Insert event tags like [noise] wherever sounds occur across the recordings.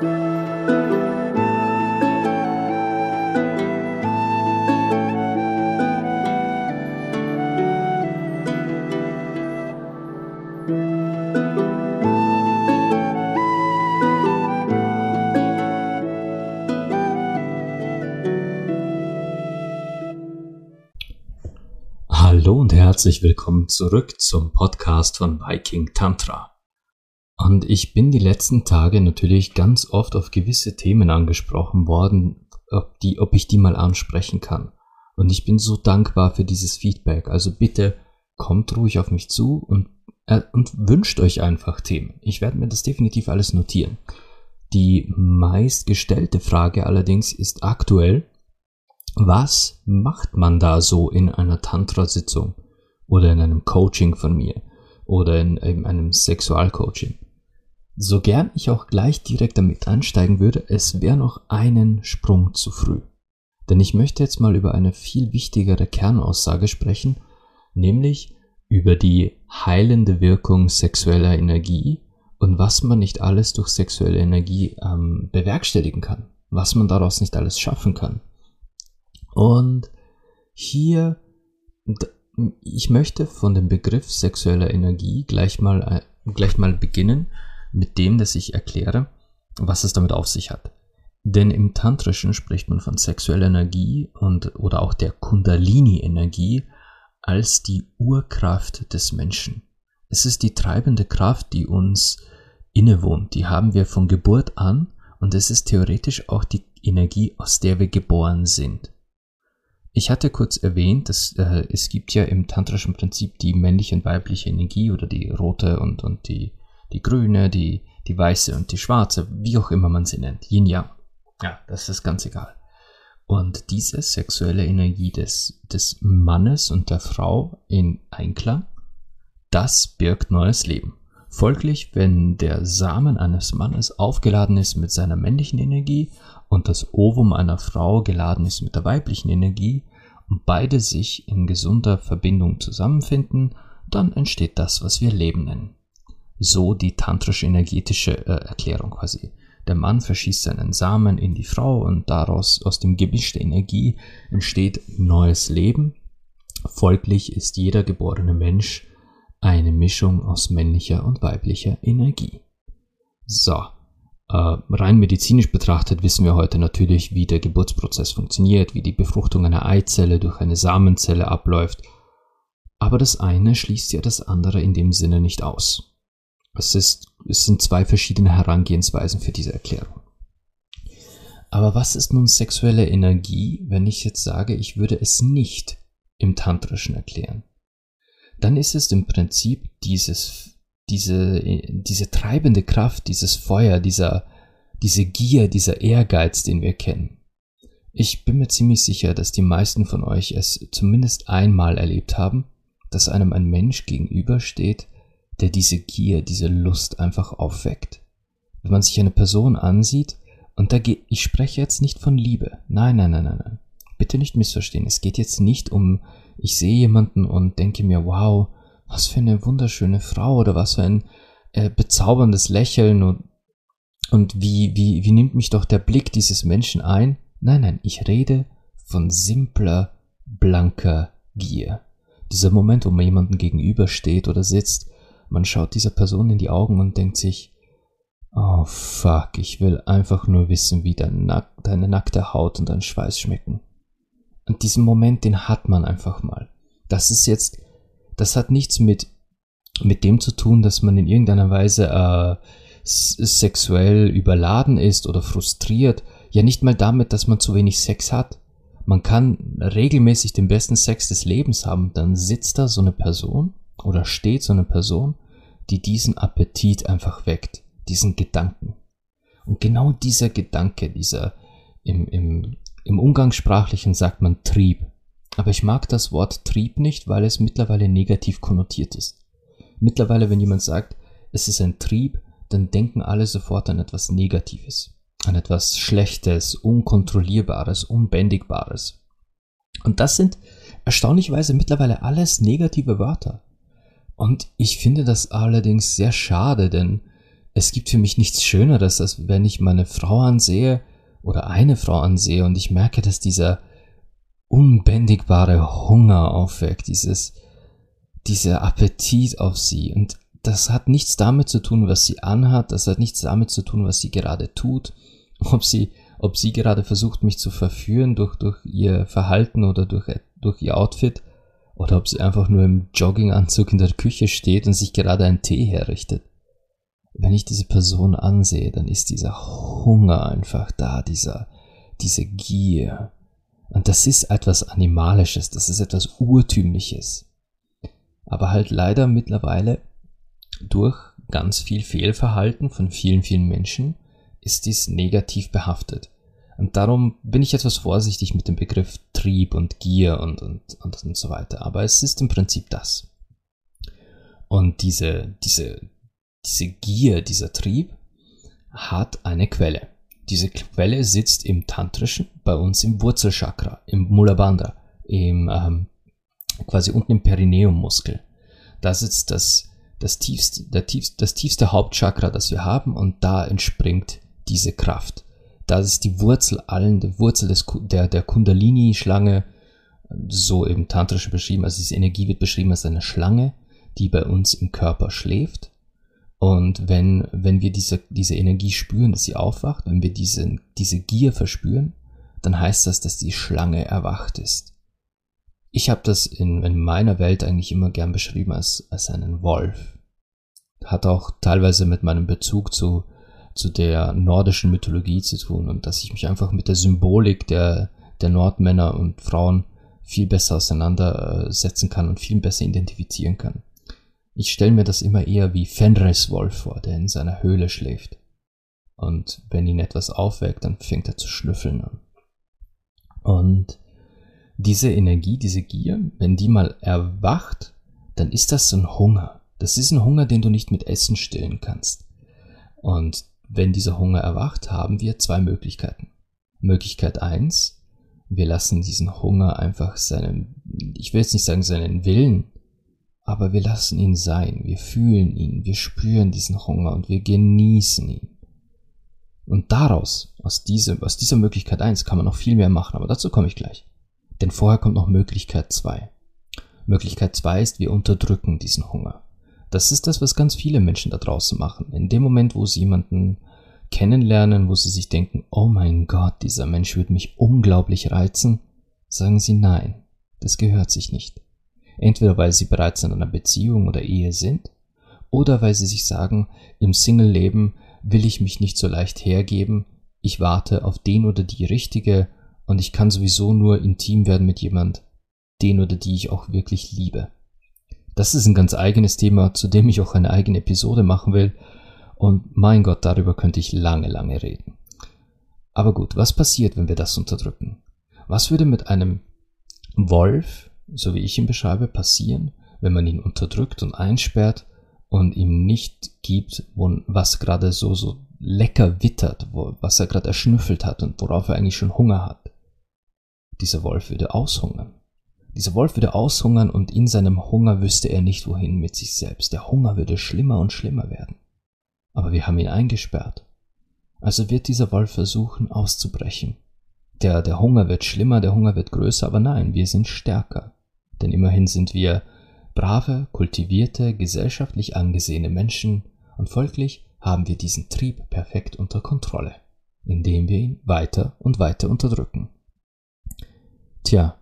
Hallo und herzlich willkommen zurück zum Podcast von Viking Tantra. Und ich bin die letzten Tage natürlich ganz oft auf gewisse Themen angesprochen worden, ob, die, ob ich die mal ansprechen kann. Und ich bin so dankbar für dieses Feedback. Also bitte kommt ruhig auf mich zu und, äh, und wünscht euch einfach Themen. Ich werde mir das definitiv alles notieren. Die meistgestellte Frage allerdings ist aktuell, was macht man da so in einer Tantra-Sitzung oder in einem Coaching von mir oder in, in einem Sexualcoaching? So gern ich auch gleich direkt damit einsteigen würde, es wäre noch einen Sprung zu früh. Denn ich möchte jetzt mal über eine viel wichtigere Kernaussage sprechen, nämlich über die heilende Wirkung sexueller Energie und was man nicht alles durch sexuelle Energie ähm, bewerkstelligen kann, was man daraus nicht alles schaffen kann. Und hier, ich möchte von dem Begriff sexueller Energie gleich mal, äh, gleich mal beginnen mit dem, dass ich erkläre, was es damit auf sich hat. Denn im Tantrischen spricht man von sexueller Energie und oder auch der Kundalini-Energie als die Urkraft des Menschen. Es ist die treibende Kraft, die uns innewohnt. Die haben wir von Geburt an und es ist theoretisch auch die Energie, aus der wir geboren sind. Ich hatte kurz erwähnt, dass äh, es gibt ja im tantrischen Prinzip die männliche und weibliche Energie oder die rote und, und die, die grüne, die, die weiße und die schwarze, wie auch immer man sie nennt. Yin Yang. Ja, das ist ganz egal. Und diese sexuelle Energie des, des Mannes und der Frau in Einklang, das birgt neues Leben. Folglich, wenn der Samen eines Mannes aufgeladen ist mit seiner männlichen Energie und das Ovum einer Frau geladen ist mit der weiblichen Energie und beide sich in gesunder Verbindung zusammenfinden, dann entsteht das, was wir Leben nennen. So die tantrische energetische äh, Erklärung quasi. Der Mann verschießt seinen Samen in die Frau und daraus aus dem Gemisch der Energie entsteht neues Leben. Folglich ist jeder geborene Mensch eine Mischung aus männlicher und weiblicher Energie. So, äh, rein medizinisch betrachtet wissen wir heute natürlich, wie der Geburtsprozess funktioniert, wie die Befruchtung einer Eizelle durch eine Samenzelle abläuft. Aber das eine schließt ja das andere in dem Sinne nicht aus. Es, ist, es sind zwei verschiedene Herangehensweisen für diese Erklärung. Aber was ist nun sexuelle Energie, wenn ich jetzt sage, ich würde es nicht im Tantrischen erklären? dann ist es im Prinzip dieses, diese, diese treibende Kraft, dieses Feuer, dieser, diese Gier, dieser Ehrgeiz, den wir kennen. Ich bin mir ziemlich sicher, dass die meisten von euch es zumindest einmal erlebt haben, dass einem ein Mensch gegenübersteht, der diese Gier, diese Lust einfach aufweckt. Wenn man sich eine Person ansieht, und da geht, ich spreche jetzt nicht von Liebe. Nein, nein, nein, nein, nein. Bitte nicht missverstehen. Es geht jetzt nicht um ich sehe jemanden und denke mir, wow, was für eine wunderschöne Frau oder was für ein äh, bezauberndes Lächeln und, und wie, wie, wie nimmt mich doch der Blick dieses Menschen ein? Nein, nein, ich rede von simpler, blanker Gier. Dieser Moment, wo man jemanden gegenübersteht oder sitzt, man schaut dieser Person in die Augen und denkt sich, oh fuck, ich will einfach nur wissen, wie dein Nack deine nackte Haut und dein Schweiß schmecken. Und diesen Moment, den hat man einfach mal. Das ist jetzt, das hat nichts mit, mit dem zu tun, dass man in irgendeiner Weise äh, sexuell überladen ist oder frustriert. Ja, nicht mal damit, dass man zu wenig Sex hat. Man kann regelmäßig den besten Sex des Lebens haben, dann sitzt da so eine Person oder steht so eine Person, die diesen Appetit einfach weckt, diesen Gedanken. Und genau dieser Gedanke, dieser im, im im Umgangssprachlichen sagt man Trieb. Aber ich mag das Wort Trieb nicht, weil es mittlerweile negativ konnotiert ist. Mittlerweile, wenn jemand sagt, es ist ein Trieb, dann denken alle sofort an etwas Negatives, an etwas Schlechtes, Unkontrollierbares, Unbändigbares. Und das sind erstaunlicherweise mittlerweile alles negative Wörter. Und ich finde das allerdings sehr schade, denn es gibt für mich nichts Schöneres, als wenn ich meine Frau ansehe oder eine Frau ansehe und ich merke, dass dieser unbändigbare Hunger aufweckt, dieses, dieser Appetit auf sie. Und das hat nichts damit zu tun, was sie anhat, das hat nichts damit zu tun, was sie gerade tut, ob sie, ob sie gerade versucht, mich zu verführen durch, durch ihr Verhalten oder durch, durch ihr Outfit, oder ob sie einfach nur im Jogginganzug in der Küche steht und sich gerade einen Tee herrichtet. Wenn ich diese Person ansehe, dann ist dieser Hunger einfach da, dieser, diese Gier. Und das ist etwas Animalisches, das ist etwas Urtümliches. Aber halt leider mittlerweile durch ganz viel Fehlverhalten von vielen, vielen Menschen ist dies negativ behaftet. Und darum bin ich etwas vorsichtig mit dem Begriff Trieb und Gier und, und, und, und so weiter. Aber es ist im Prinzip das. Und diese, diese, diese Gier, dieser Trieb hat eine Quelle. Diese Quelle sitzt im Tantrischen, bei uns im Wurzelchakra, im Mulabandha, im, ähm, quasi unten im Perineummuskel. Da sitzt das, das, tiefste, der tiefste, das tiefste Hauptchakra, das wir haben, und da entspringt diese Kraft das ist die Wurzel allen, die Wurzel des, der, der Kundalini-Schlange, so im Tantrischen beschrieben, also diese Energie wird beschrieben als eine Schlange, die bei uns im Körper schläft. Und wenn, wenn wir diese, diese Energie spüren, dass sie aufwacht, wenn wir diese, diese Gier verspüren, dann heißt das, dass die Schlange erwacht ist. Ich habe das in, in meiner Welt eigentlich immer gern beschrieben als, als einen Wolf. Hat auch teilweise mit meinem Bezug zu zu der nordischen Mythologie zu tun und dass ich mich einfach mit der Symbolik der, der Nordmänner und Frauen viel besser auseinandersetzen kann und viel besser identifizieren kann. Ich stelle mir das immer eher wie Fenris Wolf vor, der in seiner Höhle schläft. Und wenn ihn etwas aufweckt, dann fängt er zu schnüffeln an. Und diese Energie, diese Gier, wenn die mal erwacht, dann ist das so ein Hunger. Das ist ein Hunger, den du nicht mit Essen stillen kannst. Und wenn dieser Hunger erwacht, haben wir zwei Möglichkeiten. Möglichkeit eins: wir lassen diesen Hunger einfach seinen, ich will jetzt nicht sagen seinen Willen, aber wir lassen ihn sein, wir fühlen ihn, wir spüren diesen Hunger und wir genießen ihn. Und daraus, aus, diesem, aus dieser Möglichkeit eins kann man noch viel mehr machen, aber dazu komme ich gleich. Denn vorher kommt noch Möglichkeit zwei. Möglichkeit zwei ist, wir unterdrücken diesen Hunger. Das ist das, was ganz viele Menschen da draußen machen. In dem Moment, wo sie jemanden kennenlernen, wo sie sich denken, oh mein Gott, dieser Mensch wird mich unglaublich reizen, sagen sie nein, das gehört sich nicht. Entweder weil sie bereits in einer Beziehung oder Ehe sind, oder weil sie sich sagen, im Single-Leben will ich mich nicht so leicht hergeben, ich warte auf den oder die richtige und ich kann sowieso nur intim werden mit jemand, den oder die ich auch wirklich liebe. Das ist ein ganz eigenes Thema, zu dem ich auch eine eigene Episode machen will. Und mein Gott, darüber könnte ich lange, lange reden. Aber gut, was passiert, wenn wir das unterdrücken? Was würde mit einem Wolf, so wie ich ihn beschreibe, passieren, wenn man ihn unterdrückt und einsperrt und ihm nicht gibt, was gerade so, so lecker wittert, was er gerade erschnüffelt hat und worauf er eigentlich schon Hunger hat? Dieser Wolf würde aushungern. Dieser Wolf würde aushungern und in seinem Hunger wüsste er nicht wohin mit sich selbst. Der Hunger würde schlimmer und schlimmer werden. Aber wir haben ihn eingesperrt. Also wird dieser Wolf versuchen auszubrechen. Der, der Hunger wird schlimmer, der Hunger wird größer, aber nein, wir sind stärker. Denn immerhin sind wir brave, kultivierte, gesellschaftlich angesehene Menschen und folglich haben wir diesen Trieb perfekt unter Kontrolle, indem wir ihn weiter und weiter unterdrücken. Tja,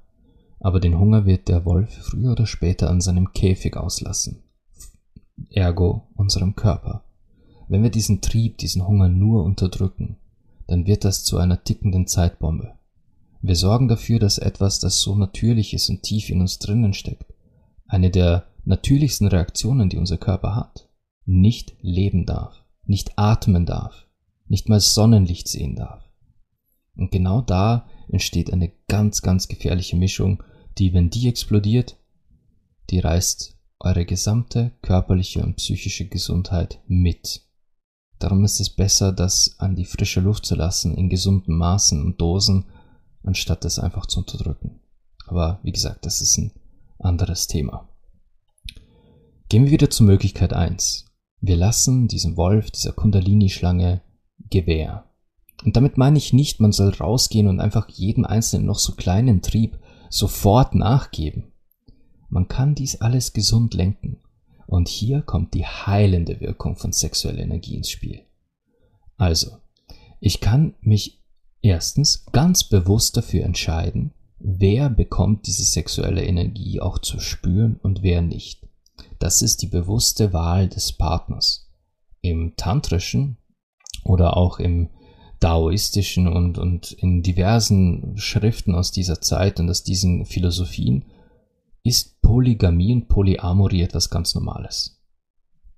aber den Hunger wird der Wolf früher oder später an seinem Käfig auslassen, ergo unserem Körper. Wenn wir diesen Trieb, diesen Hunger nur unterdrücken, dann wird das zu einer tickenden Zeitbombe. Wir sorgen dafür, dass etwas, das so natürlich ist und tief in uns drinnen steckt, eine der natürlichsten Reaktionen, die unser Körper hat, nicht leben darf, nicht atmen darf, nicht mal Sonnenlicht sehen darf. Und genau da entsteht eine ganz, ganz gefährliche Mischung, die, wenn die explodiert, die reißt eure gesamte körperliche und psychische Gesundheit mit. Darum ist es besser, das an die frische Luft zu lassen, in gesunden Maßen und Dosen, anstatt es einfach zu unterdrücken. Aber wie gesagt, das ist ein anderes Thema. Gehen wir wieder zur Möglichkeit 1. Wir lassen diesem Wolf, dieser Kundalini-Schlange Gewehr. Und damit meine ich nicht, man soll rausgehen und einfach jedem einzelnen noch so kleinen Trieb sofort nachgeben. Man kann dies alles gesund lenken. Und hier kommt die heilende Wirkung von sexueller Energie ins Spiel. Also, ich kann mich erstens ganz bewusst dafür entscheiden, wer bekommt diese sexuelle Energie auch zu spüren und wer nicht. Das ist die bewusste Wahl des Partners. Im tantrischen oder auch im daoistischen und, und in diversen Schriften aus dieser Zeit und aus diesen Philosophien ist Polygamie und Polyamorie etwas ganz Normales.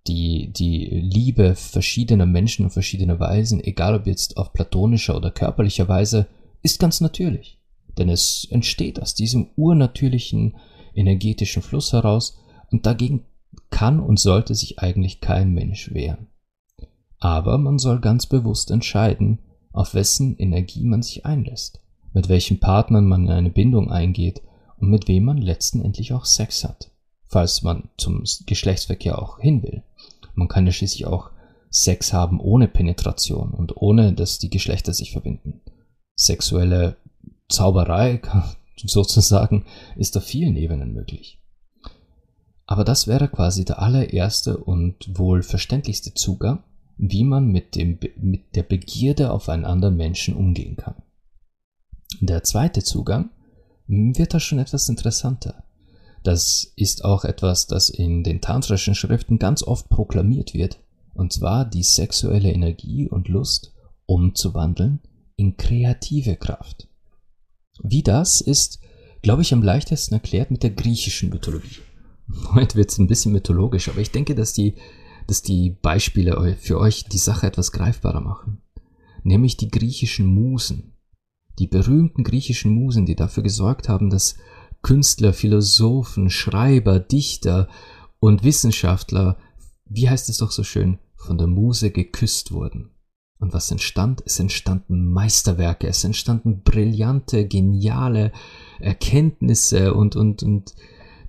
Die, die Liebe verschiedener Menschen und verschiedener Weisen, egal ob jetzt auf platonischer oder körperlicher Weise, ist ganz natürlich. Denn es entsteht aus diesem urnatürlichen energetischen Fluss heraus und dagegen kann und sollte sich eigentlich kein Mensch wehren. Aber man soll ganz bewusst entscheiden, auf wessen Energie man sich einlässt, mit welchen Partnern man in eine Bindung eingeht und mit wem man letzten Endlich auch Sex hat, falls man zum Geschlechtsverkehr auch hin will. Man kann ja schließlich auch Sex haben ohne Penetration und ohne, dass die Geschlechter sich verbinden. Sexuelle Zauberei [laughs] sozusagen ist auf vielen Ebenen möglich. Aber das wäre quasi der allererste und wohl verständlichste Zugang, wie man mit, dem, mit der Begierde auf einen anderen Menschen umgehen kann. Der zweite Zugang wird da schon etwas interessanter. Das ist auch etwas, das in den tantrischen Schriften ganz oft proklamiert wird, und zwar die sexuelle Energie und Lust umzuwandeln in kreative Kraft. Wie das ist, glaube ich, am leichtesten erklärt mit der griechischen Mythologie. [laughs] Heute wird es ein bisschen mythologisch, aber ich denke, dass die, dass die Beispiele für euch die Sache etwas greifbarer machen. Nämlich die griechischen Musen. Die berühmten griechischen Musen, die dafür gesorgt haben, dass Künstler, Philosophen, Schreiber, Dichter und Wissenschaftler, wie heißt es doch so schön, von der Muse geküsst wurden. Und was entstand? Es entstanden Meisterwerke, es entstanden brillante, geniale Erkenntnisse und, und, und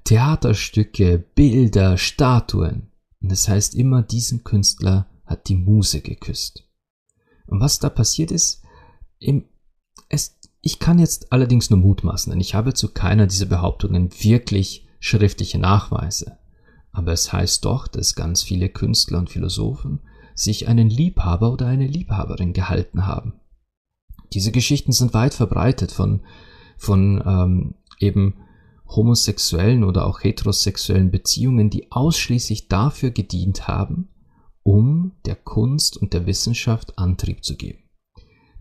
Theaterstücke, Bilder, Statuen. Und das heißt immer, diesen Künstler hat die Muse geküsst. Und was da passiert ist, im, es, ich kann jetzt allerdings nur mutmaßen, denn ich habe zu keiner dieser Behauptungen wirklich schriftliche Nachweise. Aber es heißt doch, dass ganz viele Künstler und Philosophen sich einen Liebhaber oder eine Liebhaberin gehalten haben. Diese Geschichten sind weit verbreitet von, von ähm, eben homosexuellen oder auch heterosexuellen Beziehungen, die ausschließlich dafür gedient haben, um der Kunst und der Wissenschaft Antrieb zu geben.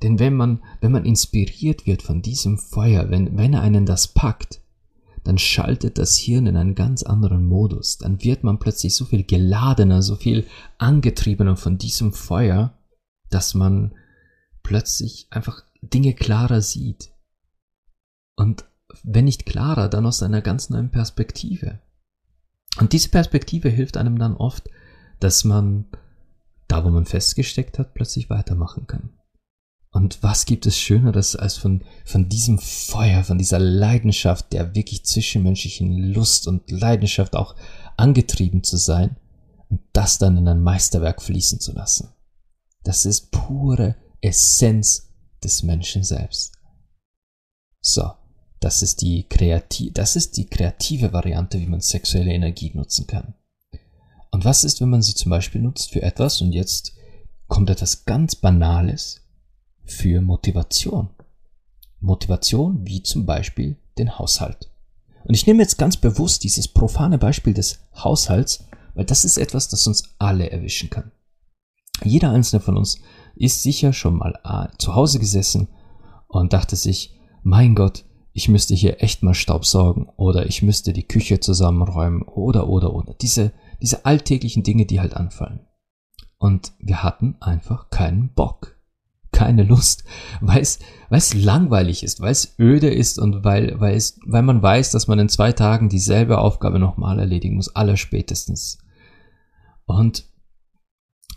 Denn wenn man, wenn man inspiriert wird von diesem Feuer, wenn, wenn er einen das packt, dann schaltet das Hirn in einen ganz anderen Modus. Dann wird man plötzlich so viel geladener, so viel angetriebener von diesem Feuer, dass man plötzlich einfach Dinge klarer sieht. Und wenn nicht klarer, dann aus einer ganz neuen Perspektive. Und diese Perspektive hilft einem dann oft, dass man da, wo man festgesteckt hat, plötzlich weitermachen kann. Und was gibt es Schöneres als von, von diesem Feuer, von dieser Leidenschaft, der wirklich zwischenmenschlichen Lust und Leidenschaft auch angetrieben zu sein und das dann in ein Meisterwerk fließen zu lassen. Das ist pure Essenz des Menschen selbst. So, das ist die kreativ, das ist die kreative Variante, wie man sexuelle Energie nutzen kann. Und was ist, wenn man sie zum Beispiel nutzt für etwas und jetzt kommt etwas ganz Banales für Motivation? Motivation wie zum Beispiel den Haushalt. Und ich nehme jetzt ganz bewusst dieses profane Beispiel des Haushalts, weil das ist etwas, das uns alle erwischen kann. Jeder einzelne von uns ist sicher schon mal äh, zu Hause gesessen und dachte sich, mein Gott, ich müsste hier echt mal Staubsaugen oder ich müsste die Küche zusammenräumen oder oder oder. Diese, diese alltäglichen Dinge, die halt anfallen. Und wir hatten einfach keinen Bock, keine Lust, [laughs] weil es, weil es langweilig ist, weil es öde ist und weil, weil, es, weil man weiß, dass man in zwei Tagen dieselbe Aufgabe nochmal erledigen muss, aller spätestens. Und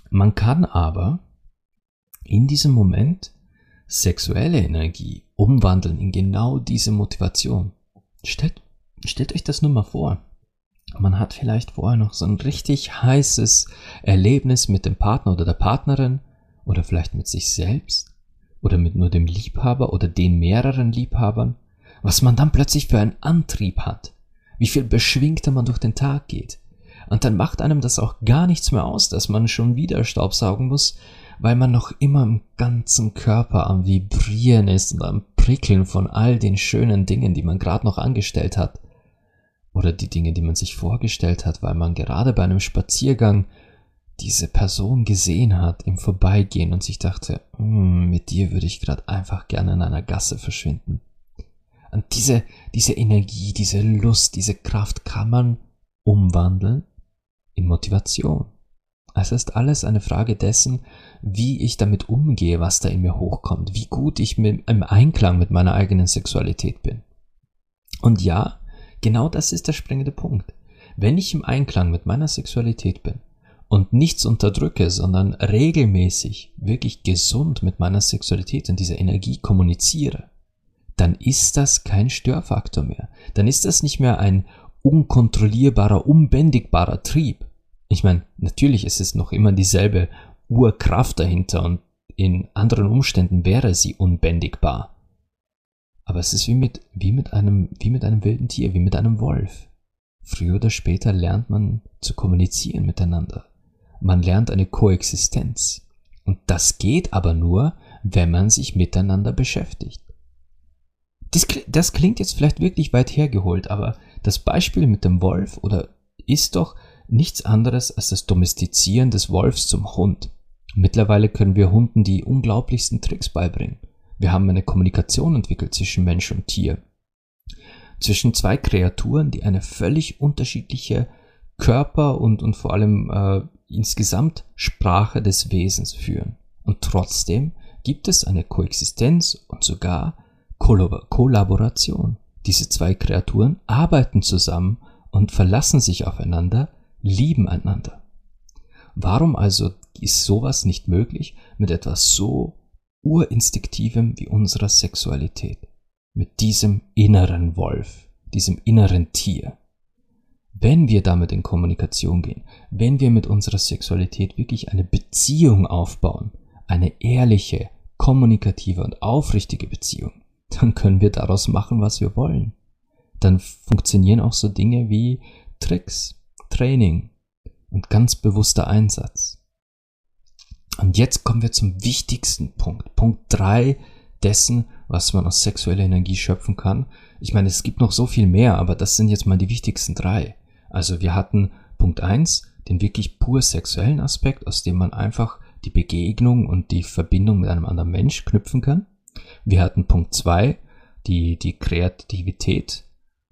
man kann aber in diesem Moment sexuelle Energie umwandeln in genau diese Motivation. Stellt, stellt euch das nur mal vor. Man hat vielleicht vorher noch so ein richtig heißes Erlebnis mit dem Partner oder der Partnerin oder vielleicht mit sich selbst oder mit nur dem Liebhaber oder den mehreren Liebhabern, was man dann plötzlich für einen Antrieb hat, wie viel beschwingter man durch den Tag geht. Und dann macht einem das auch gar nichts mehr aus, dass man schon wieder Staubsaugen muss, weil man noch immer im ganzen Körper am Vibrieren ist und am Prickeln von all den schönen Dingen, die man gerade noch angestellt hat. Oder die Dinge, die man sich vorgestellt hat, weil man gerade bei einem Spaziergang diese Person gesehen hat im Vorbeigehen und sich dachte, mm, mit dir würde ich gerade einfach gerne in einer Gasse verschwinden. Und diese, diese Energie, diese Lust, diese Kraft kann man umwandeln in Motivation. Es ist alles eine Frage dessen, wie ich damit umgehe, was da in mir hochkommt, wie gut ich im Einklang mit meiner eigenen Sexualität bin. Und ja, genau das ist der springende Punkt. Wenn ich im Einklang mit meiner Sexualität bin und nichts unterdrücke, sondern regelmäßig, wirklich gesund mit meiner Sexualität und dieser Energie kommuniziere, dann ist das kein Störfaktor mehr. Dann ist das nicht mehr ein unkontrollierbarer, unbändigbarer Trieb, ich meine, natürlich ist es noch immer dieselbe Urkraft dahinter und in anderen Umständen wäre sie unbändigbar. Aber es ist wie mit, wie mit einem, wie mit einem wilden Tier, wie mit einem Wolf. Früher oder später lernt man zu kommunizieren miteinander. Man lernt eine Koexistenz. Und das geht aber nur, wenn man sich miteinander beschäftigt. Das, das klingt jetzt vielleicht wirklich weit hergeholt, aber das Beispiel mit dem Wolf oder ist doch, nichts anderes als das Domestizieren des Wolfs zum Hund. Mittlerweile können wir Hunden die unglaublichsten Tricks beibringen. Wir haben eine Kommunikation entwickelt zwischen Mensch und Tier. Zwischen zwei Kreaturen, die eine völlig unterschiedliche Körper und, und vor allem äh, insgesamt Sprache des Wesens führen. Und trotzdem gibt es eine Koexistenz und sogar Kollaboration. Diese zwei Kreaturen arbeiten zusammen und verlassen sich aufeinander, lieben einander. Warum also ist sowas nicht möglich mit etwas so urinstinktivem wie unserer Sexualität? Mit diesem inneren Wolf, diesem inneren Tier. Wenn wir damit in Kommunikation gehen, wenn wir mit unserer Sexualität wirklich eine Beziehung aufbauen, eine ehrliche, kommunikative und aufrichtige Beziehung, dann können wir daraus machen, was wir wollen. Dann funktionieren auch so Dinge wie Tricks, Training und ganz bewusster Einsatz. Und jetzt kommen wir zum wichtigsten Punkt. Punkt drei dessen, was man aus sexueller Energie schöpfen kann. Ich meine, es gibt noch so viel mehr, aber das sind jetzt mal die wichtigsten drei. Also wir hatten Punkt eins den wirklich pur sexuellen Aspekt, aus dem man einfach die Begegnung und die Verbindung mit einem anderen Mensch knüpfen kann. Wir hatten Punkt zwei die, die Kreativität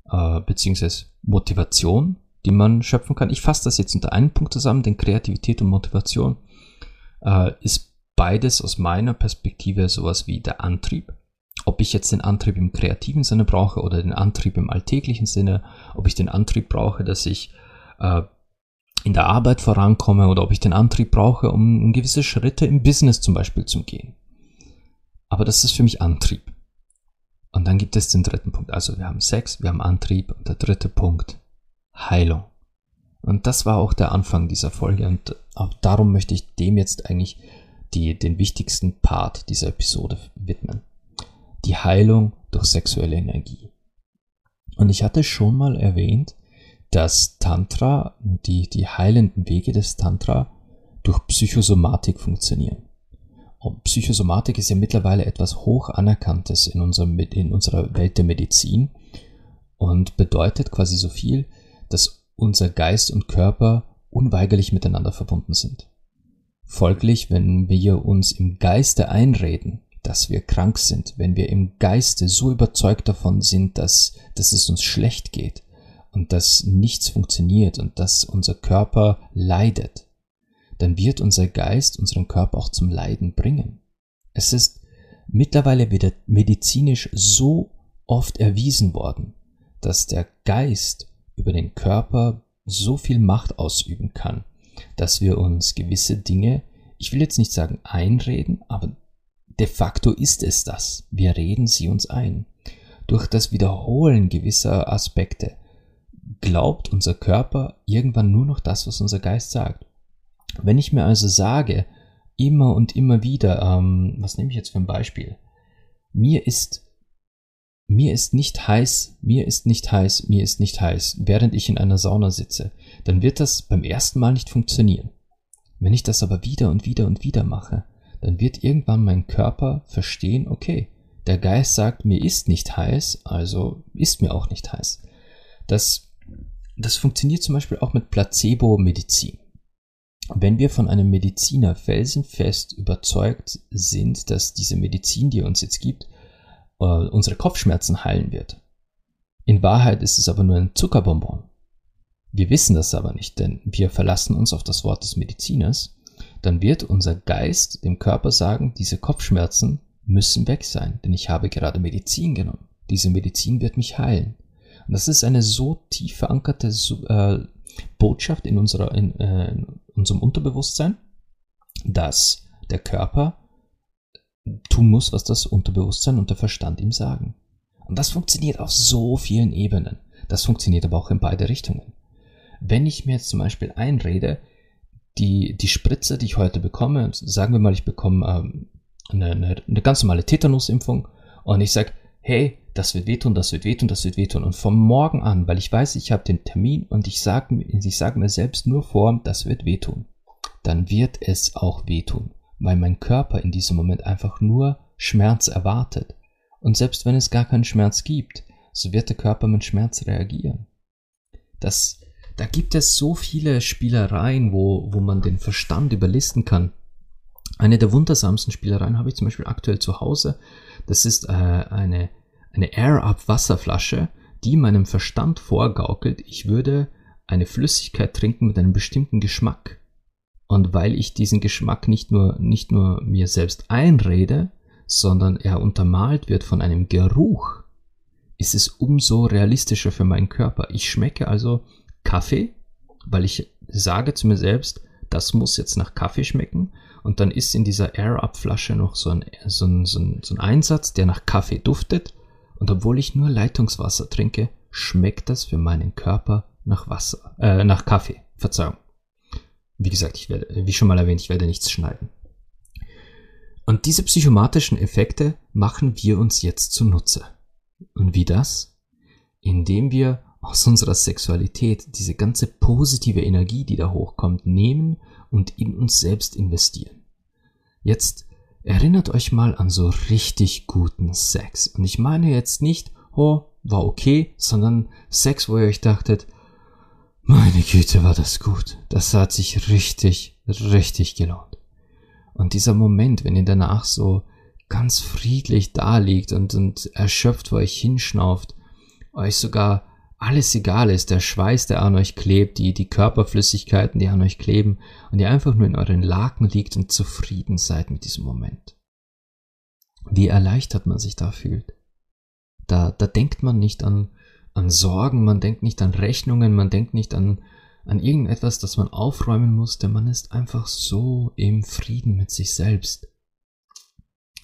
äh, beziehungsweise Motivation, die man schöpfen kann. Ich fasse das jetzt unter einen Punkt zusammen, denn Kreativität und Motivation äh, ist beides aus meiner Perspektive sowas wie der Antrieb. Ob ich jetzt den Antrieb im kreativen Sinne brauche oder den Antrieb im alltäglichen Sinne, ob ich den Antrieb brauche, dass ich äh, in der Arbeit vorankomme oder ob ich den Antrieb brauche, um, um gewisse Schritte im Business zum Beispiel zu gehen. Aber das ist für mich Antrieb. Und dann gibt es den dritten Punkt. Also wir haben Sex, wir haben Antrieb und der dritte Punkt Heilung. Und das war auch der Anfang dieser Folge und darum möchte ich dem jetzt eigentlich die, den wichtigsten Part dieser Episode widmen. Die Heilung durch sexuelle Energie. Und ich hatte schon mal erwähnt, dass Tantra, die, die heilenden Wege des Tantra durch Psychosomatik funktionieren. Und Psychosomatik ist ja mittlerweile etwas hoch anerkanntes in, unserem, in unserer Welt der Medizin und bedeutet quasi so viel, dass unser Geist und Körper unweigerlich miteinander verbunden sind. Folglich, wenn wir uns im Geiste einreden, dass wir krank sind, wenn wir im Geiste so überzeugt davon sind, dass, dass es uns schlecht geht und dass nichts funktioniert und dass unser Körper leidet, dann wird unser Geist unseren Körper auch zum Leiden bringen. Es ist mittlerweile wieder medizinisch so oft erwiesen worden, dass der Geist über den Körper so viel Macht ausüben kann, dass wir uns gewisse Dinge, ich will jetzt nicht sagen einreden, aber de facto ist es das. Wir reden sie uns ein. Durch das Wiederholen gewisser Aspekte glaubt unser Körper irgendwann nur noch das, was unser Geist sagt. Wenn ich mir also sage, immer und immer wieder, ähm, was nehme ich jetzt für ein Beispiel? Mir ist, mir ist nicht heiß, mir ist nicht heiß, mir ist nicht heiß, während ich in einer Sauna sitze, dann wird das beim ersten Mal nicht funktionieren. Wenn ich das aber wieder und wieder und wieder mache, dann wird irgendwann mein Körper verstehen, okay, der Geist sagt, mir ist nicht heiß, also ist mir auch nicht heiß. Das, das funktioniert zum Beispiel auch mit Placebo-Medizin. Wenn wir von einem Mediziner felsenfest überzeugt sind, dass diese Medizin, die er uns jetzt gibt, äh, unsere Kopfschmerzen heilen wird. In Wahrheit ist es aber nur ein Zuckerbonbon. Wir wissen das aber nicht, denn wir verlassen uns auf das Wort des Mediziners. Dann wird unser Geist dem Körper sagen, diese Kopfschmerzen müssen weg sein, denn ich habe gerade Medizin genommen. Diese Medizin wird mich heilen. Und das ist eine so tief verankerte äh, Botschaft in, unserer, in, äh, in unserem Unterbewusstsein, dass der Körper tun muss, was das Unterbewusstsein und der Verstand ihm sagen. Und das funktioniert auf so vielen Ebenen. Das funktioniert aber auch in beide Richtungen. Wenn ich mir jetzt zum Beispiel einrede, die, die Spritze, die ich heute bekomme, sagen wir mal, ich bekomme ähm, eine, eine, eine ganz normale Tetanusimpfung und ich sage, hey, das wird wehtun, das wird wehtun, das wird wehtun. Und vom Morgen an, weil ich weiß, ich habe den Termin und ich sage ich sag mir selbst nur vor, das wird wehtun, dann wird es auch wehtun, weil mein Körper in diesem Moment einfach nur Schmerz erwartet. Und selbst wenn es gar keinen Schmerz gibt, so wird der Körper mit Schmerz reagieren. Das, da gibt es so viele Spielereien, wo, wo man den Verstand überlisten kann. Eine der wundersamsten Spielereien habe ich zum Beispiel aktuell zu Hause. Das ist äh, eine, eine Air-Up-Wasserflasche, die meinem Verstand vorgaukelt, ich würde eine Flüssigkeit trinken mit einem bestimmten Geschmack. Und weil ich diesen Geschmack nicht nur, nicht nur mir selbst einrede, sondern er untermalt wird von einem Geruch, ist es umso realistischer für meinen Körper. Ich schmecke also Kaffee, weil ich sage zu mir selbst, das muss jetzt nach Kaffee schmecken. Und dann ist in dieser Air-Up-Flasche noch so ein, so, ein, so, ein, so ein Einsatz, der nach Kaffee duftet. Und obwohl ich nur Leitungswasser trinke, schmeckt das für meinen Körper nach Wasser, äh, nach Kaffee. Verzeihung. Wie gesagt, ich werde, wie schon mal erwähnt, ich werde nichts schneiden. Und diese psychomatischen Effekte machen wir uns jetzt zunutze. Und wie das? Indem wir aus unserer Sexualität diese ganze positive Energie, die da hochkommt, nehmen und in uns selbst investieren. Jetzt erinnert euch mal an so richtig guten Sex. Und ich meine jetzt nicht, oh, war okay, sondern Sex, wo ihr euch dachtet, meine Güte, war das gut. Das hat sich richtig, richtig gelohnt. Und dieser Moment, wenn ihr danach so ganz friedlich da liegt und, und erschöpft vor euch hinschnauft, euch sogar alles egal ist, der Schweiß, der an euch klebt, die, die Körperflüssigkeiten, die an euch kleben und ihr einfach nur in euren Laken liegt und zufrieden seid mit diesem Moment. Wie erleichtert man sich da fühlt. Da, da denkt man nicht an, an Sorgen, man denkt nicht an Rechnungen, man denkt nicht an, an irgendetwas, das man aufräumen muss, denn man ist einfach so im Frieden mit sich selbst.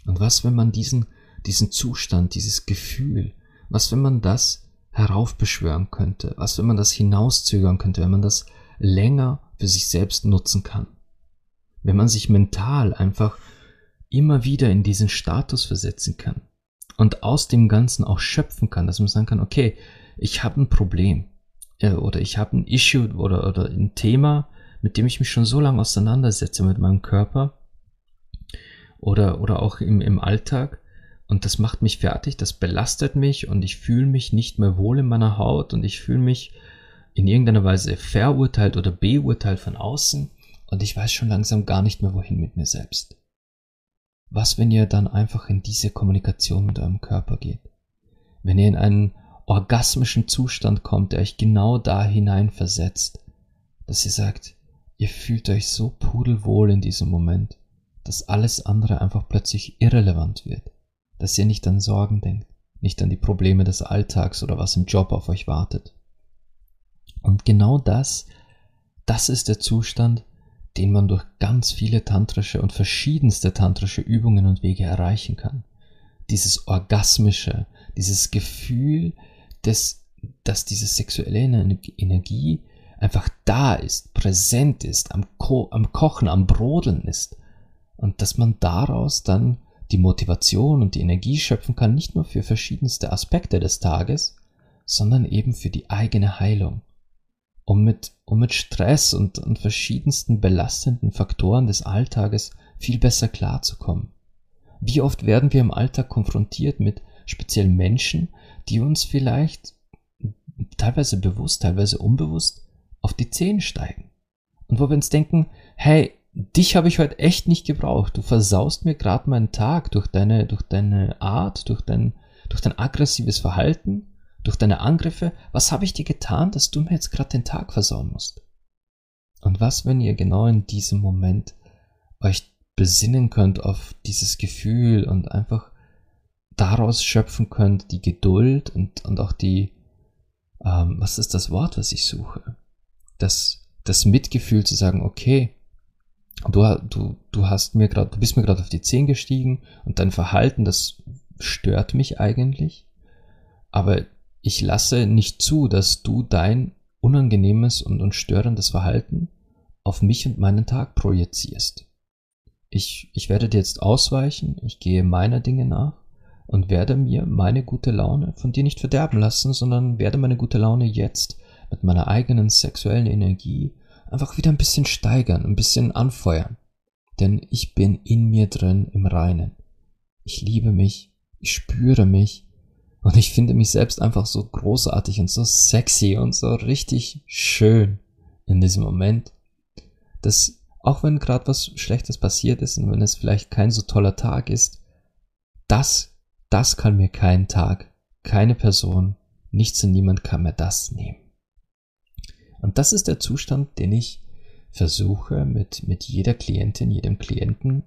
Und was, wenn man diesen, diesen Zustand, dieses Gefühl, was, wenn man das heraufbeschwören könnte, was wenn man das hinauszögern könnte, wenn man das länger für sich selbst nutzen kann. Wenn man sich mental einfach immer wieder in diesen Status versetzen kann und aus dem Ganzen auch schöpfen kann, dass man sagen kann, okay, ich habe ein Problem äh, oder ich habe ein Issue oder, oder ein Thema, mit dem ich mich schon so lange auseinandersetze mit meinem Körper oder, oder auch im, im Alltag und das macht mich fertig, das belastet mich und ich fühle mich nicht mehr wohl in meiner Haut und ich fühle mich in irgendeiner Weise verurteilt oder beurteilt von außen und ich weiß schon langsam gar nicht mehr wohin mit mir selbst. Was, wenn ihr dann einfach in diese Kommunikation mit eurem Körper geht? Wenn ihr in einen orgasmischen Zustand kommt, der euch genau da hinein versetzt, dass ihr sagt, ihr fühlt euch so pudelwohl in diesem Moment, dass alles andere einfach plötzlich irrelevant wird dass ihr nicht an Sorgen denkt, nicht an die Probleme des Alltags oder was im Job auf euch wartet. Und genau das, das ist der Zustand, den man durch ganz viele tantrische und verschiedenste tantrische Übungen und Wege erreichen kann. Dieses orgasmische, dieses Gefühl des dass diese sexuelle Energie einfach da ist, präsent ist, am, Ko am Kochen, am Brodeln ist. Und dass man daraus dann die Motivation und die Energie schöpfen kann, nicht nur für verschiedenste Aspekte des Tages, sondern eben für die eigene Heilung. Um mit, um mit Stress und, und verschiedensten belastenden Faktoren des Alltages viel besser klarzukommen. Wie oft werden wir im Alltag konfrontiert mit speziellen Menschen, die uns vielleicht teilweise bewusst, teilweise unbewusst auf die Zehen steigen. Und wo wir uns denken, hey, dich habe ich heute echt nicht gebraucht. Du versaust mir gerade meinen Tag durch deine, durch deine Art, durch dein, durch dein aggressives Verhalten, durch deine Angriffe. Was habe ich dir getan, dass du mir jetzt gerade den Tag versauen musst? Und was, wenn ihr genau in diesem Moment euch besinnen könnt auf dieses Gefühl und einfach daraus schöpfen könnt, die Geduld und, und auch die, ähm, was ist das Wort, was ich suche? Das, das Mitgefühl zu sagen, okay, du, du, du hast mir gerade, du bist mir gerade auf die Zehen gestiegen und dein Verhalten, das stört mich eigentlich, aber ich lasse nicht zu, dass du dein unangenehmes und, und störendes Verhalten auf mich und meinen Tag projizierst. Ich, ich werde dir jetzt ausweichen, ich gehe meiner Dinge nach und werde mir meine gute Laune von dir nicht verderben lassen, sondern werde meine gute Laune jetzt mit meiner eigenen sexuellen Energie einfach wieder ein bisschen steigern, ein bisschen anfeuern. Denn ich bin in mir drin im Reinen. Ich liebe mich, ich spüre mich und ich finde mich selbst einfach so großartig und so sexy und so richtig schön in diesem Moment, dass auch wenn gerade was Schlechtes passiert ist und wenn es vielleicht kein so toller Tag ist, das das kann mir kein Tag, keine Person, nichts und niemand kann mir das nehmen. Und das ist der Zustand, den ich versuche mit, mit jeder Klientin, jedem Klienten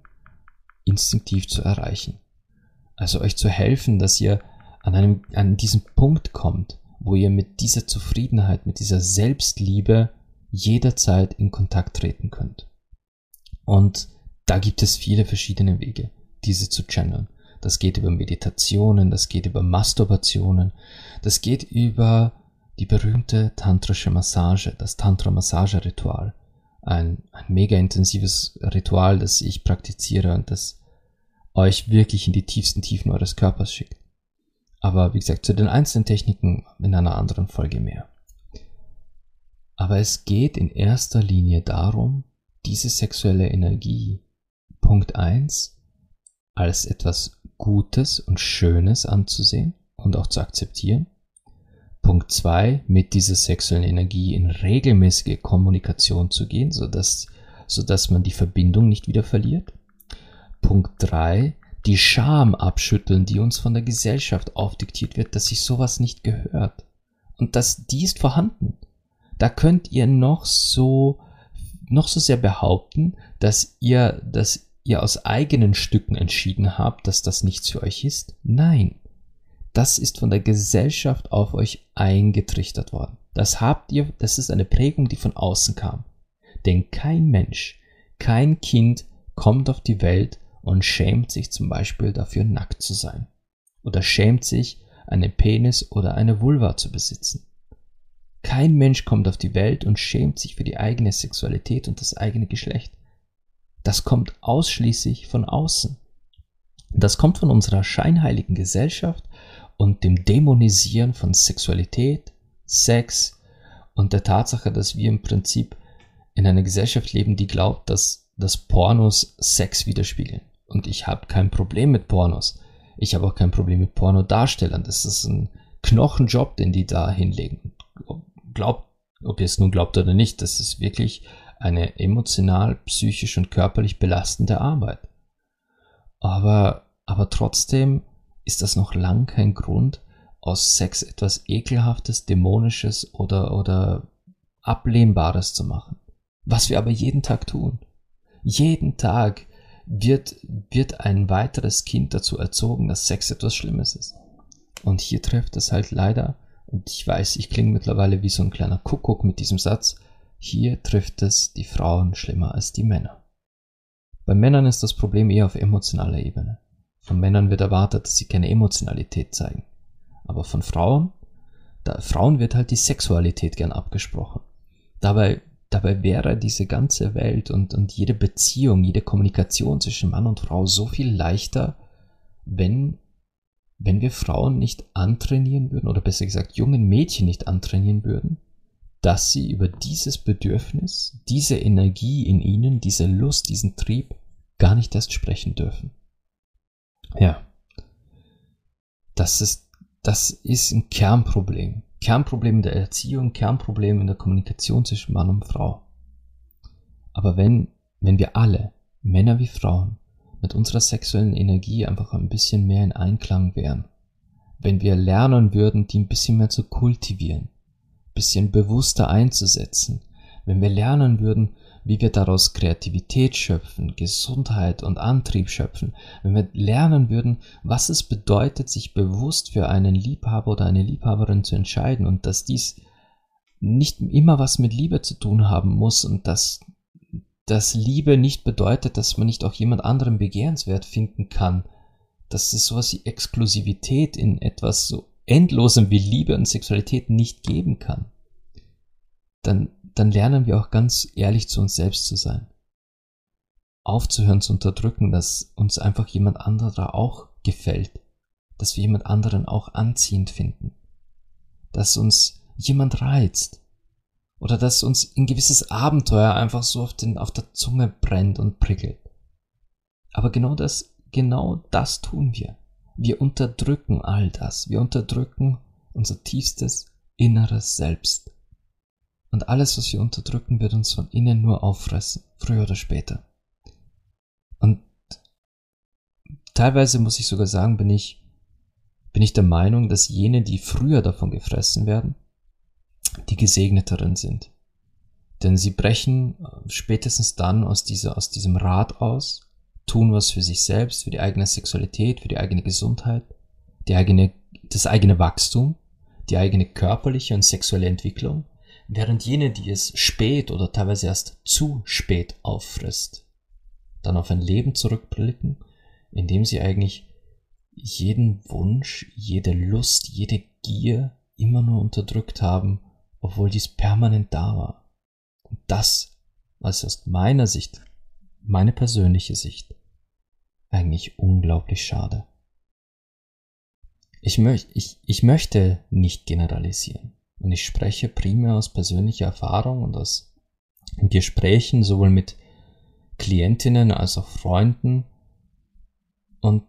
instinktiv zu erreichen. Also euch zu helfen, dass ihr an, einem, an diesen Punkt kommt, wo ihr mit dieser Zufriedenheit, mit dieser Selbstliebe jederzeit in Kontakt treten könnt. Und da gibt es viele verschiedene Wege, diese zu channeln das geht über Meditationen, das geht über Masturbationen, das geht über die berühmte tantrische Massage, das Tantra-Massage-Ritual. Ein, ein mega intensives Ritual, das ich praktiziere und das euch wirklich in die tiefsten Tiefen eures Körpers schickt. Aber wie gesagt, zu den einzelnen Techniken in einer anderen Folge mehr. Aber es geht in erster Linie darum, diese sexuelle Energie, Punkt eins als etwas Gutes und Schönes anzusehen und auch zu akzeptieren. Punkt zwei, mit dieser sexuellen Energie in regelmäßige Kommunikation zu gehen, sodass, sodass man die Verbindung nicht wieder verliert. Punkt drei, die Scham abschütteln, die uns von der Gesellschaft aufdiktiert wird, dass sich sowas nicht gehört. Und dass die ist vorhanden. Da könnt ihr noch so, noch so sehr behaupten, dass ihr, dass ihr aus eigenen Stücken entschieden habt, dass das nichts für euch ist? Nein. Das ist von der Gesellschaft auf euch eingetrichtert worden. Das habt ihr, das ist eine Prägung, die von außen kam. Denn kein Mensch, kein Kind kommt auf die Welt und schämt sich zum Beispiel dafür, nackt zu sein. Oder schämt sich, einen Penis oder eine Vulva zu besitzen. Kein Mensch kommt auf die Welt und schämt sich für die eigene Sexualität und das eigene Geschlecht. Das kommt ausschließlich von außen. Das kommt von unserer scheinheiligen Gesellschaft und dem Dämonisieren von Sexualität, Sex und der Tatsache, dass wir im Prinzip in einer Gesellschaft leben, die glaubt, dass, dass Pornos Sex widerspiegeln. Und ich habe kein Problem mit Pornos. Ich habe auch kein Problem mit Pornodarstellern. Das ist ein Knochenjob, den die da hinlegen. Glaubt, ob ihr es nun glaubt oder nicht, das ist wirklich eine emotional, psychisch und körperlich belastende Arbeit. Aber, aber trotzdem ist das noch lang kein Grund, aus Sex etwas Ekelhaftes, Dämonisches oder, oder Ablehnbares zu machen. Was wir aber jeden Tag tun. Jeden Tag wird, wird ein weiteres Kind dazu erzogen, dass Sex etwas Schlimmes ist. Und hier trifft es halt leider, und ich weiß, ich klinge mittlerweile wie so ein kleiner Kuckuck mit diesem Satz, hier trifft es die Frauen schlimmer als die Männer. Bei Männern ist das Problem eher auf emotionaler Ebene. Von Männern wird erwartet, dass sie keine Emotionalität zeigen. Aber von Frauen, da, Frauen wird halt die Sexualität gern abgesprochen. Dabei, dabei wäre diese ganze Welt und, und jede Beziehung, jede Kommunikation zwischen Mann und Frau so viel leichter, wenn, wenn wir Frauen nicht antrainieren würden, oder besser gesagt jungen Mädchen nicht antrainieren würden, dass sie über dieses Bedürfnis, diese Energie in ihnen, diese Lust, diesen Trieb gar nicht erst sprechen dürfen. Ja. Das ist, das ist ein Kernproblem. Kernproblem in der Erziehung, Kernproblem in der Kommunikation zwischen Mann und Frau. Aber wenn, wenn wir alle, Männer wie Frauen, mit unserer sexuellen Energie einfach ein bisschen mehr in Einklang wären, wenn wir lernen würden, die ein bisschen mehr zu kultivieren, ein bisschen bewusster einzusetzen, wenn wir lernen würden, wie wir daraus Kreativität schöpfen, Gesundheit und Antrieb schöpfen, wenn wir lernen würden, was es bedeutet, sich bewusst für einen Liebhaber oder eine Liebhaberin zu entscheiden und dass dies nicht immer was mit Liebe zu tun haben muss und dass, dass Liebe nicht bedeutet, dass man nicht auch jemand anderen begehrenswert finden kann, dass es sowas wie Exklusivität in etwas so Endlosem wie Liebe und Sexualität nicht geben kann, dann dann lernen wir auch ganz ehrlich zu uns selbst zu sein. Aufzuhören zu unterdrücken, dass uns einfach jemand anderer auch gefällt, dass wir jemand anderen auch anziehend finden, dass uns jemand reizt oder dass uns ein gewisses Abenteuer einfach so auf, den, auf der Zunge brennt und prickelt. Aber genau das, genau das tun wir. Wir unterdrücken all das. Wir unterdrücken unser tiefstes inneres Selbst. Und alles, was wir unterdrücken, wird uns von innen nur auffressen, früher oder später. Und teilweise muss ich sogar sagen, bin ich, bin ich der Meinung, dass jene, die früher davon gefressen werden, die gesegneteren sind. Denn sie brechen äh, spätestens dann aus, dieser, aus diesem Rad aus, tun was für sich selbst, für die eigene Sexualität, für die eigene Gesundheit, die eigene, das eigene Wachstum, die eigene körperliche und sexuelle Entwicklung während jene, die es spät oder teilweise erst zu spät auffrisst, dann auf ein Leben zurückblicken, in dem sie eigentlich jeden Wunsch, jede Lust, jede Gier immer nur unterdrückt haben, obwohl dies permanent da war. Und das, was aus meiner Sicht, meine persönliche Sicht, eigentlich unglaublich schade. Ich, möcht, ich, ich möchte nicht generalisieren. Und ich spreche primär aus persönlicher Erfahrung und aus Gesprächen sowohl mit Klientinnen als auch Freunden und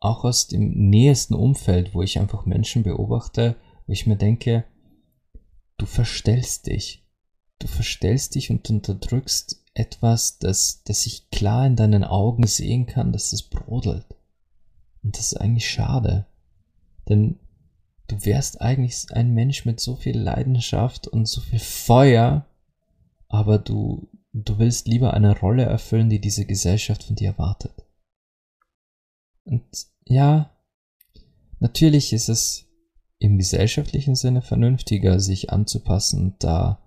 auch aus dem nähesten Umfeld, wo ich einfach Menschen beobachte, wo ich mir denke, du verstellst dich. Du verstellst dich und unterdrückst etwas, das, das ich klar in deinen Augen sehen kann, dass es brodelt. Und das ist eigentlich schade. Denn du wärst eigentlich ein Mensch mit so viel Leidenschaft und so viel Feuer, aber du, du willst lieber eine Rolle erfüllen, die diese Gesellschaft von dir erwartet. Und ja, natürlich ist es im gesellschaftlichen Sinne vernünftiger, sich anzupassen da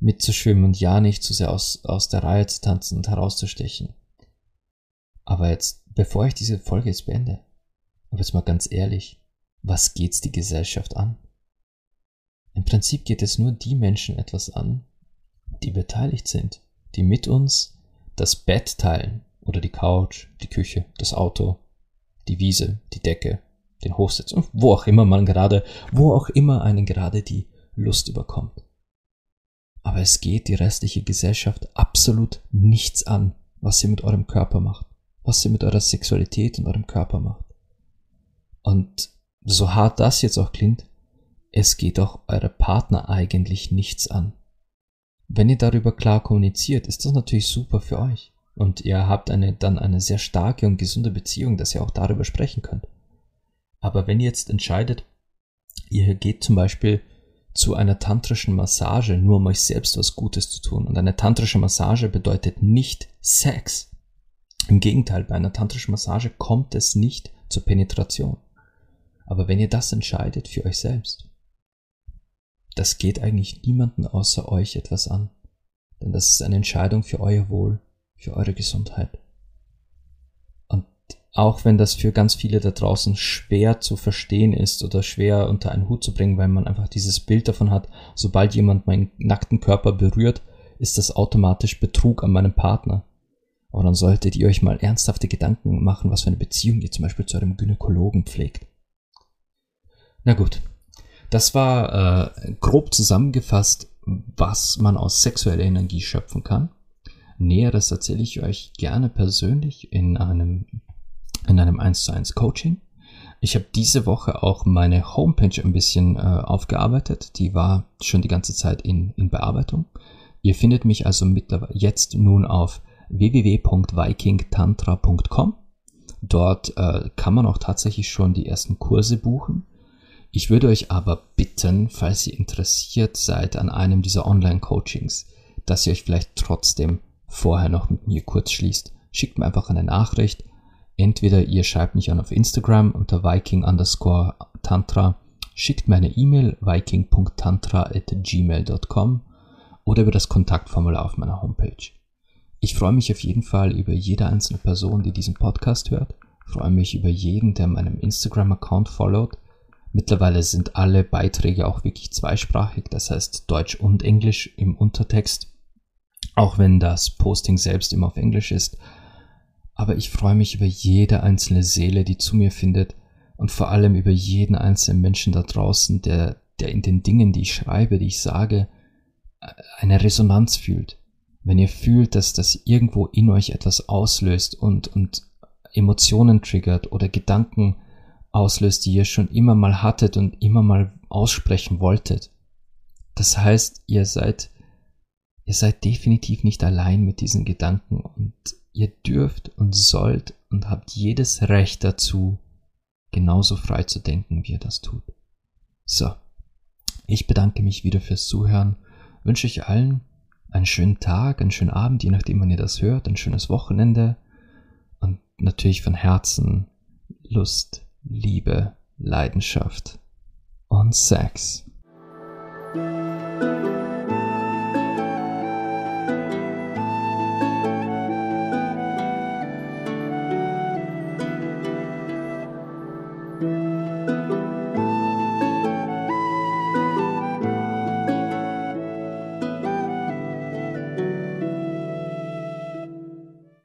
mitzuschwimmen und ja nicht zu sehr aus, aus der Reihe zu tanzen und herauszustechen. Aber jetzt, bevor ich diese Folge jetzt beende, aber jetzt mal ganz ehrlich, was geht's die Gesellschaft an? Im Prinzip geht es nur die Menschen etwas an, die beteiligt sind, die mit uns das Bett teilen oder die Couch, die Küche, das Auto, die Wiese, die Decke, den Hochsitz und wo auch immer man gerade, wo auch immer einen gerade die Lust überkommt. Aber es geht die restliche Gesellschaft absolut nichts an, was sie mit eurem Körper macht, was sie mit eurer Sexualität und eurem Körper macht. Und so hart das jetzt auch klingt, es geht auch eure Partner eigentlich nichts an. Wenn ihr darüber klar kommuniziert, ist das natürlich super für euch. Und ihr habt eine, dann eine sehr starke und gesunde Beziehung, dass ihr auch darüber sprechen könnt. Aber wenn ihr jetzt entscheidet, ihr geht zum Beispiel zu einer tantrischen Massage, nur um euch selbst was Gutes zu tun. Und eine tantrische Massage bedeutet nicht Sex. Im Gegenteil, bei einer tantrischen Massage kommt es nicht zur Penetration. Aber wenn ihr das entscheidet für euch selbst, das geht eigentlich niemanden außer euch etwas an. Denn das ist eine Entscheidung für euer Wohl, für eure Gesundheit. Und auch wenn das für ganz viele da draußen schwer zu verstehen ist oder schwer unter einen Hut zu bringen, weil man einfach dieses Bild davon hat, sobald jemand meinen nackten Körper berührt, ist das automatisch Betrug an meinem Partner. Aber dann solltet ihr euch mal ernsthafte Gedanken machen, was für eine Beziehung ihr zum Beispiel zu eurem Gynäkologen pflegt. Na gut, das war äh, grob zusammengefasst, was man aus sexueller Energie schöpfen kann. Näheres erzähle ich euch gerne persönlich in einem, in einem 1 zu 1 Coaching. Ich habe diese Woche auch meine Homepage ein bisschen äh, aufgearbeitet. Die war schon die ganze Zeit in, in Bearbeitung. Ihr findet mich also mittlerweile jetzt nun auf www.vikingtantra.com. Dort äh, kann man auch tatsächlich schon die ersten Kurse buchen. Ich würde euch aber bitten, falls ihr interessiert seid an einem dieser Online-Coachings, dass ihr euch vielleicht trotzdem vorher noch mit mir kurz schließt. Schickt mir einfach eine Nachricht. Entweder ihr schreibt mich an auf Instagram unter viking underscore tantra, schickt mir eine E-Mail viking.tantra at gmail.com oder über das Kontaktformular auf meiner Homepage. Ich freue mich auf jeden Fall über jede einzelne Person, die diesen Podcast hört. Ich freue mich über jeden, der meinem Instagram-Account followt. Mittlerweile sind alle Beiträge auch wirklich zweisprachig, das heißt Deutsch und Englisch im Untertext, auch wenn das Posting selbst immer auf Englisch ist. Aber ich freue mich über jede einzelne Seele, die zu mir findet und vor allem über jeden einzelnen Menschen da draußen, der, der in den Dingen, die ich schreibe, die ich sage, eine Resonanz fühlt wenn ihr fühlt, dass das irgendwo in euch etwas auslöst und, und Emotionen triggert oder Gedanken auslöst, die ihr schon immer mal hattet und immer mal aussprechen wolltet. Das heißt, ihr seid, ihr seid definitiv nicht allein mit diesen Gedanken und ihr dürft und sollt und habt jedes Recht dazu, genauso frei zu denken, wie ihr das tut. So. Ich bedanke mich wieder fürs Zuhören, wünsche euch allen einen schönen Tag, einen schönen Abend, je nachdem, wann ihr das hört, ein schönes Wochenende und natürlich von Herzen Lust, Liebe, Leidenschaft und Sex.